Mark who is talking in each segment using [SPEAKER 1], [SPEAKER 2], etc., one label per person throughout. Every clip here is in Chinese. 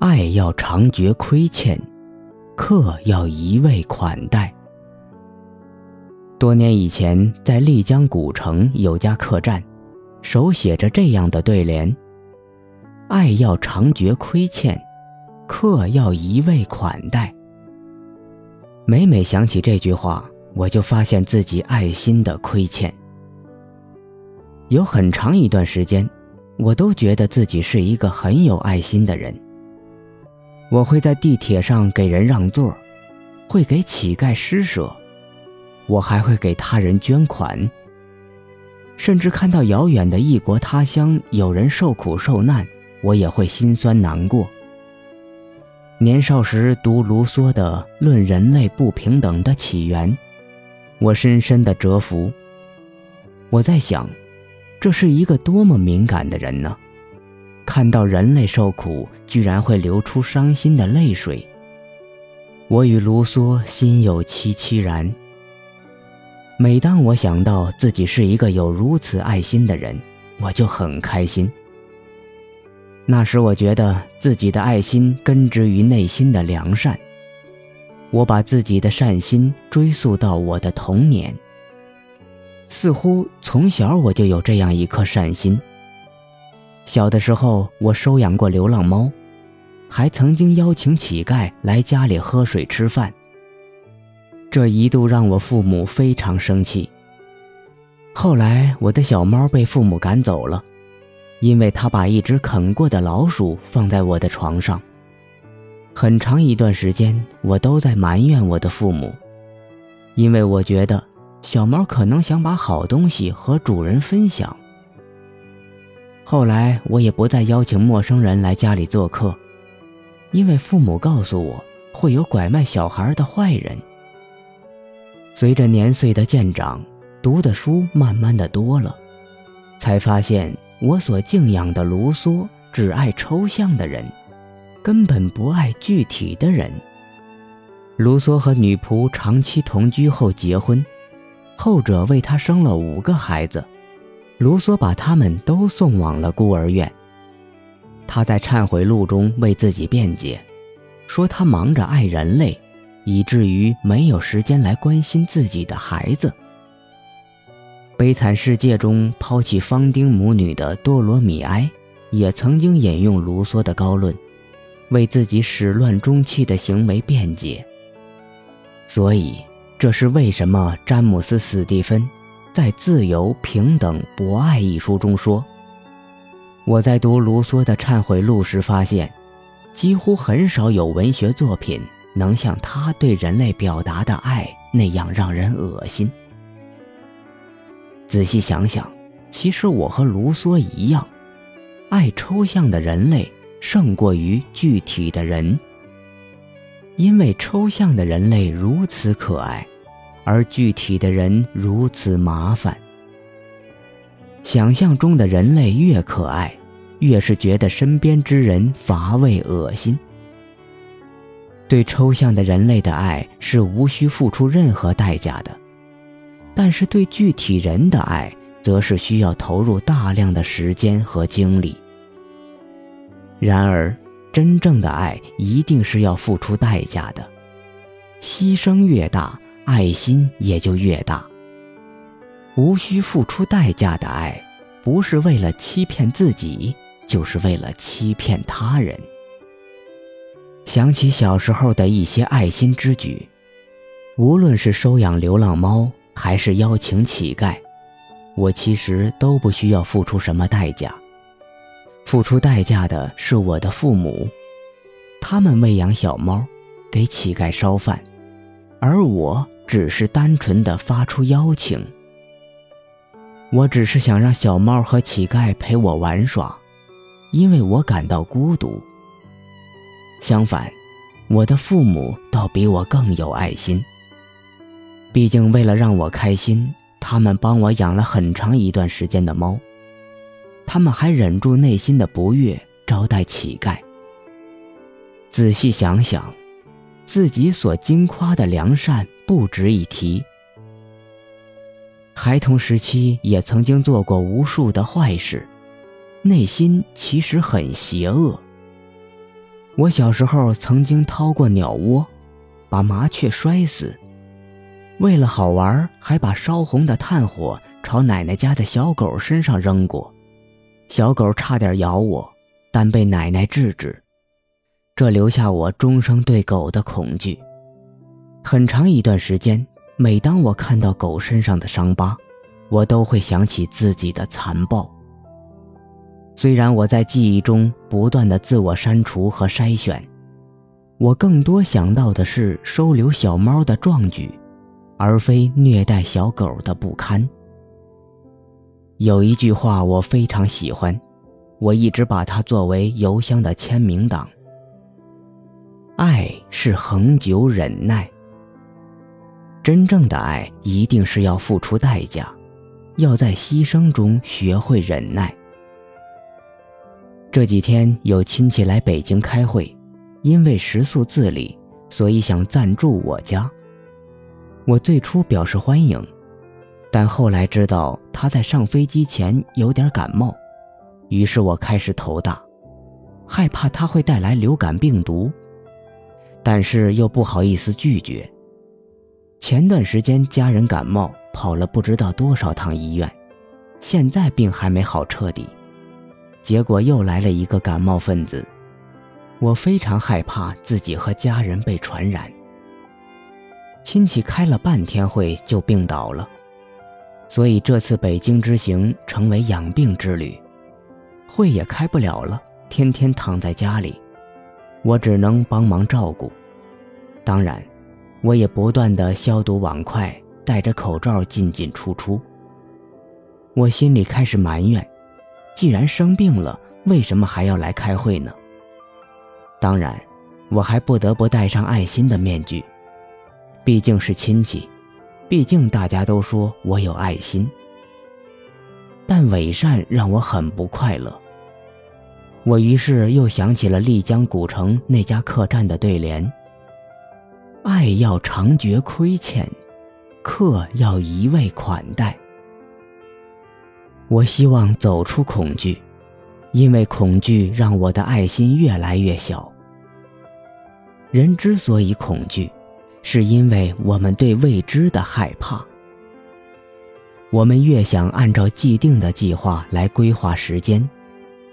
[SPEAKER 1] 爱要常觉亏欠，客要一味款待。多年以前，在丽江古城有家客栈，手写着这样的对联：“爱要常觉亏欠，客要一味款待。”每每想起这句话，我就发现自己爱心的亏欠。有很长一段时间，我都觉得自己是一个很有爱心的人。我会在地铁上给人让座，会给乞丐施舍。我还会给他人捐款，甚至看到遥远的异国他乡有人受苦受难，我也会心酸难过。年少时读卢梭的《论人类不平等的起源》，我深深的折服。我在想，这是一个多么敏感的人呢？看到人类受苦，居然会流出伤心的泪水。我与卢梭心有戚戚然。每当我想到自己是一个有如此爱心的人，我就很开心。那时我觉得自己的爱心根植于内心的良善。我把自己的善心追溯到我的童年。似乎从小我就有这样一颗善心。小的时候，我收养过流浪猫，还曾经邀请乞丐来家里喝水吃饭。这一度让我父母非常生气。后来，我的小猫被父母赶走了，因为它把一只啃过的老鼠放在我的床上。很长一段时间，我都在埋怨我的父母，因为我觉得小猫可能想把好东西和主人分享。后来，我也不再邀请陌生人来家里做客，因为父母告诉我会有拐卖小孩的坏人。随着年岁的渐长，读的书慢慢的多了，才发现我所敬仰的卢梭只爱抽象的人，根本不爱具体的人。卢梭和女仆长期同居后结婚，后者为他生了五个孩子，卢梭把他们都送往了孤儿院。他在忏悔录中为自己辩解，说他忙着爱人类。以至于没有时间来关心自己的孩子。悲惨世界中抛弃方丁母女的多罗米埃，也曾经引用卢梭的高论，为自己始乱终弃的行为辩解。所以，这是为什么詹姆斯·史蒂芬在《自由、平等、博爱》一书中说：“我在读卢梭的忏悔录时发现，几乎很少有文学作品。”能像他对人类表达的爱那样让人恶心。仔细想想，其实我和卢梭一样，爱抽象的人类胜过于具体的人。因为抽象的人类如此可爱，而具体的人如此麻烦。想象中的人类越可爱，越是觉得身边之人乏味恶心。对抽象的人类的爱是无需付出任何代价的，但是对具体人的爱，则是需要投入大量的时间和精力。然而，真正的爱一定是要付出代价的，牺牲越大，爱心也就越大。无需付出代价的爱，不是为了欺骗自己，就是为了欺骗他人。想起小时候的一些爱心之举，无论是收养流浪猫，还是邀请乞丐，我其实都不需要付出什么代价。付出代价的是我的父母，他们喂养小猫，给乞丐烧饭，而我只是单纯的发出邀请。我只是想让小猫和乞丐陪我玩耍，因为我感到孤独。相反，我的父母倒比我更有爱心。毕竟，为了让我开心，他们帮我养了很长一段时间的猫。他们还忍住内心的不悦，招待乞丐。仔细想想，自己所经夸的良善不值一提。孩童时期也曾经做过无数的坏事，内心其实很邪恶。我小时候曾经掏过鸟窝，把麻雀摔死。为了好玩，还把烧红的炭火朝奶奶家的小狗身上扔过，小狗差点咬我，但被奶奶制止。这留下我终生对狗的恐惧。很长一段时间，每当我看到狗身上的伤疤，我都会想起自己的残暴。虽然我在记忆中不断的自我删除和筛选，我更多想到的是收留小猫的壮举。而非虐待小狗的不堪。有一句话我非常喜欢，我一直把它作为邮箱的签名档。爱是恒久忍耐。真正的爱一定是要付出代价，要在牺牲中学会忍耐。这几天有亲戚来北京开会，因为食宿自理，所以想暂住我家。我最初表示欢迎，但后来知道他在上飞机前有点感冒，于是我开始头大，害怕他会带来流感病毒，但是又不好意思拒绝。前段时间家人感冒，跑了不知道多少趟医院，现在病还没好彻底，结果又来了一个感冒分子，我非常害怕自己和家人被传染。亲戚开了半天会就病倒了，所以这次北京之行成为养病之旅，会也开不了了，天天躺在家里，我只能帮忙照顾。当然，我也不断的消毒碗筷，戴着口罩进进出出。我心里开始埋怨，既然生病了，为什么还要来开会呢？当然，我还不得不戴上爱心的面具。毕竟是亲戚，毕竟大家都说我有爱心，但伪善让我很不快乐。我于是又想起了丽江古城那家客栈的对联：“爱要常觉亏欠，客要一味款待。”我希望走出恐惧，因为恐惧让我的爱心越来越小。人之所以恐惧。是因为我们对未知的害怕。我们越想按照既定的计划来规划时间，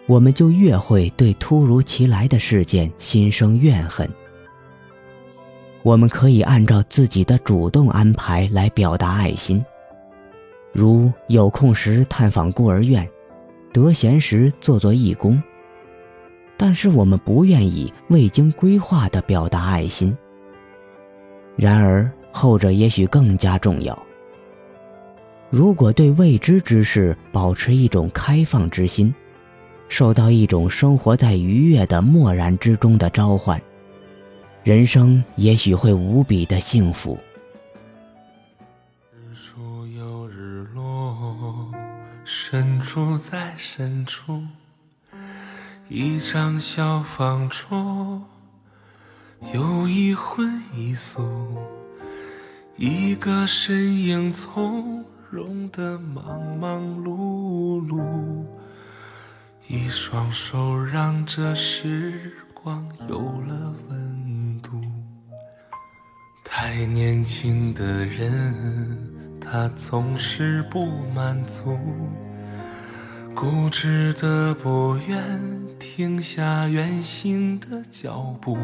[SPEAKER 1] 我们就越会对突如其来的事件心生怨恨。我们可以按照自己的主动安排来表达爱心，如有空时探访孤儿院，得闲时做做义工。但是我们不愿意未经规划的表达爱心。然而，后者也许更加重要。如果对未知之事保持一种开放之心，受到一种生活在愉悦的漠然之中的召唤，人生也许会无比的幸福。
[SPEAKER 2] 日出又日落，深处在深处，一张小方桌。有一荤一素，一个身影从容的忙忙碌碌，一双手让这时光有了温度。太年轻的人，他总是不满足，固执的不愿停下远行的脚步。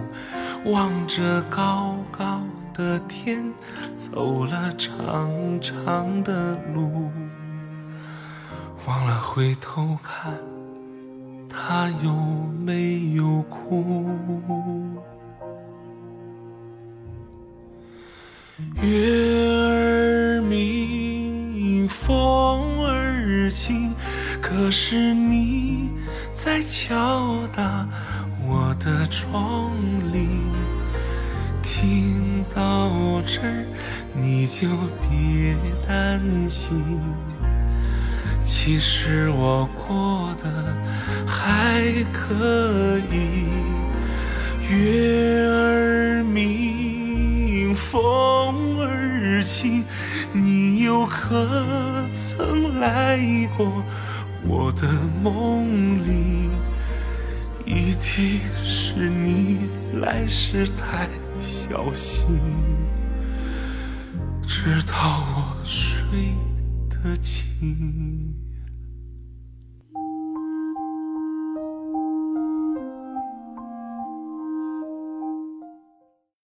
[SPEAKER 2] 望着高高的天，走了长长的路，忘了回头看，他有没有哭？月儿明，风儿轻，可是你在敲打我的窗棂。听到这儿，你就别担心，其实我过得还可以。月儿明，风儿轻，你又可曾来过我的梦里？一定是。你来时太小心，直到我睡的情。